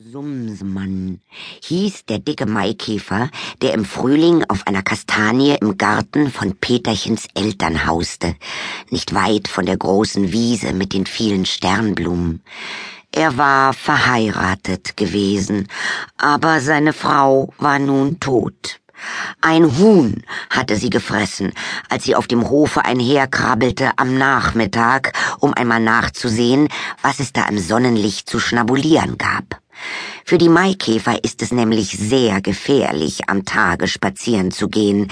Sumsmann hieß der dicke Maikäfer, der im Frühling auf einer Kastanie im Garten von Peterchens Eltern hauste, nicht weit von der großen Wiese mit den vielen Sternblumen. Er war verheiratet gewesen, aber seine Frau war nun tot. Ein Huhn hatte sie gefressen, als sie auf dem Hofe einherkrabbelte am Nachmittag, um einmal nachzusehen, was es da im Sonnenlicht zu schnabulieren gab. Für die Maikäfer ist es nämlich sehr gefährlich, am Tage spazieren zu gehen.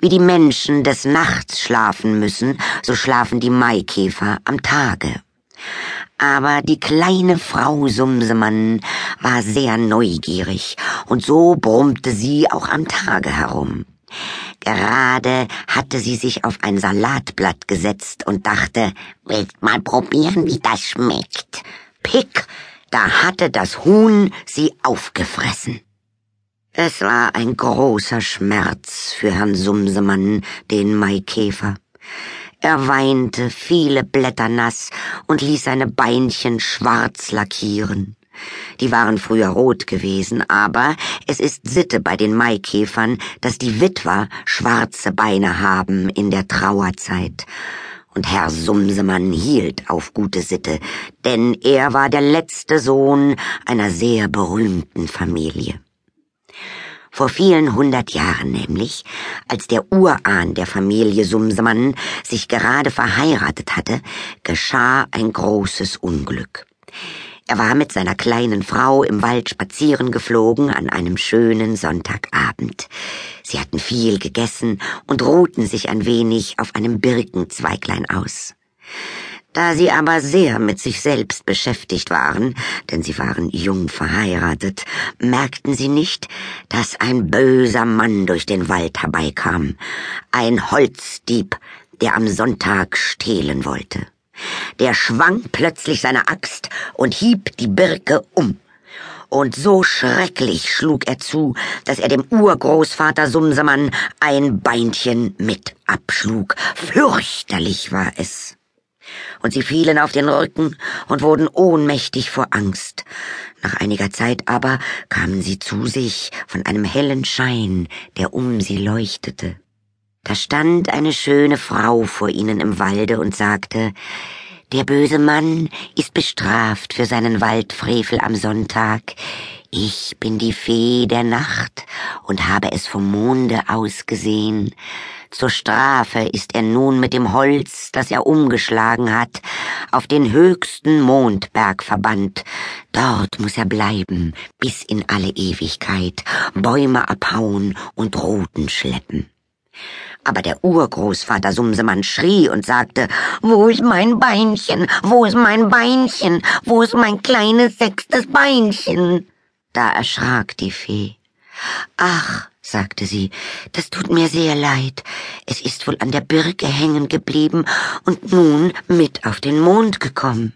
Wie die Menschen des Nachts schlafen müssen, so schlafen die Maikäfer am Tage. Aber die kleine Frau Sumsemann war sehr neugierig, und so brummte sie auch am Tage herum. Gerade hatte sie sich auf ein Salatblatt gesetzt und dachte, willst mal probieren, wie das schmeckt. Pick, da hatte das Huhn sie aufgefressen. Es war ein großer Schmerz für Herrn Sumsemann, den Maikäfer. Er weinte viele Blätter nass und ließ seine Beinchen schwarz lackieren. Die waren früher rot gewesen, aber es ist Sitte bei den Maikäfern, dass die Witwer schwarze Beine haben in der Trauerzeit und Herr Sumsemann hielt auf gute Sitte, denn er war der letzte Sohn einer sehr berühmten Familie. Vor vielen hundert Jahren nämlich, als der Urahn der Familie Sumsemann sich gerade verheiratet hatte, geschah ein großes Unglück. Er war mit seiner kleinen Frau im Wald spazieren geflogen an einem schönen Sonntagabend. Sie hatten viel gegessen und ruhten sich ein wenig auf einem Birkenzweiglein aus. Da sie aber sehr mit sich selbst beschäftigt waren, denn sie waren jung verheiratet, merkten sie nicht, dass ein böser Mann durch den Wald herbeikam, ein Holzdieb, der am Sonntag stehlen wollte. Der schwang plötzlich seine Axt und hieb die Birke um. Und so schrecklich schlug er zu, dass er dem Urgroßvater Sumsemann ein Beinchen mit abschlug. Fürchterlich war es. Und sie fielen auf den Rücken und wurden ohnmächtig vor Angst. Nach einiger Zeit aber kamen sie zu sich von einem hellen Schein, der um sie leuchtete. Da stand eine schöne Frau vor ihnen im Walde und sagte, der böse Mann ist bestraft für seinen Waldfrevel am Sonntag. Ich bin die Fee der Nacht und habe es vom Monde aus gesehen. Zur Strafe ist er nun mit dem Holz, das er umgeschlagen hat, auf den höchsten Mondberg verbannt. Dort muss er bleiben, bis in alle Ewigkeit, Bäume abhauen und Ruten schleppen. Aber der Urgroßvater Sumsemann schrie und sagte, Wo ist mein Beinchen? Wo ist mein Beinchen? Wo ist mein kleines sechstes Beinchen? Da erschrak die Fee. Ach, sagte sie, das tut mir sehr leid. Es ist wohl an der Birke hängen geblieben und nun mit auf den Mond gekommen.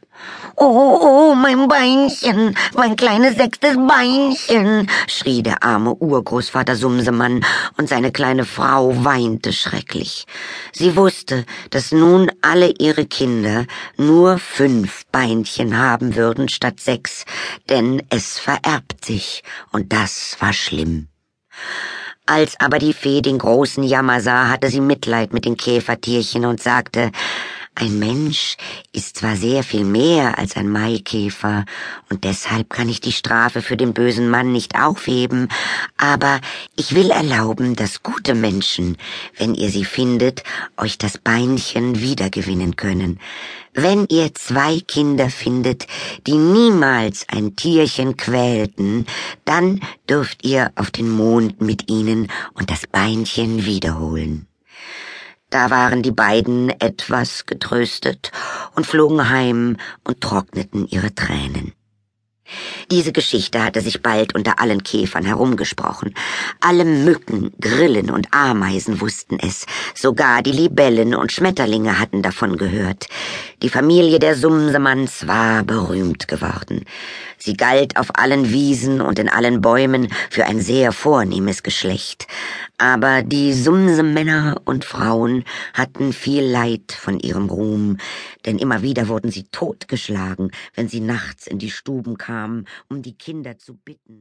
Oh, oh, mein Beinchen, mein kleines sechstes Beinchen, schrie der arme Urgroßvater Sumsemann, und seine kleine Frau weinte schrecklich. Sie wusste, dass nun alle ihre Kinder nur fünf Beinchen haben würden statt sechs, denn es vererbt sich, und das war schlimm. Als aber die Fee den großen Jammer sah, hatte sie Mitleid mit den Käfertierchen und sagte, ein Mensch ist zwar sehr viel mehr als ein Maikäfer, und deshalb kann ich die Strafe für den bösen Mann nicht aufheben, aber ich will erlauben, dass gute Menschen, wenn ihr sie findet, euch das Beinchen wiedergewinnen können. Wenn ihr zwei Kinder findet, die niemals ein Tierchen quälten, dann dürft ihr auf den Mond mit ihnen und das Beinchen wiederholen. Da waren die beiden etwas getröstet und flogen heim und trockneten ihre Tränen. Diese Geschichte hatte sich bald unter allen Käfern herumgesprochen. Alle Mücken, Grillen und Ameisen wussten es. Sogar die Libellen und Schmetterlinge hatten davon gehört. Die Familie der Sumsemanns war berühmt geworden. Sie galt auf allen Wiesen und in allen Bäumen für ein sehr vornehmes Geschlecht. Aber die Sumsemänner und Frauen hatten viel Leid von ihrem Ruhm, denn immer wieder wurden sie totgeschlagen, wenn sie nachts in die Stuben kamen kam, um die Kinder zu bitten.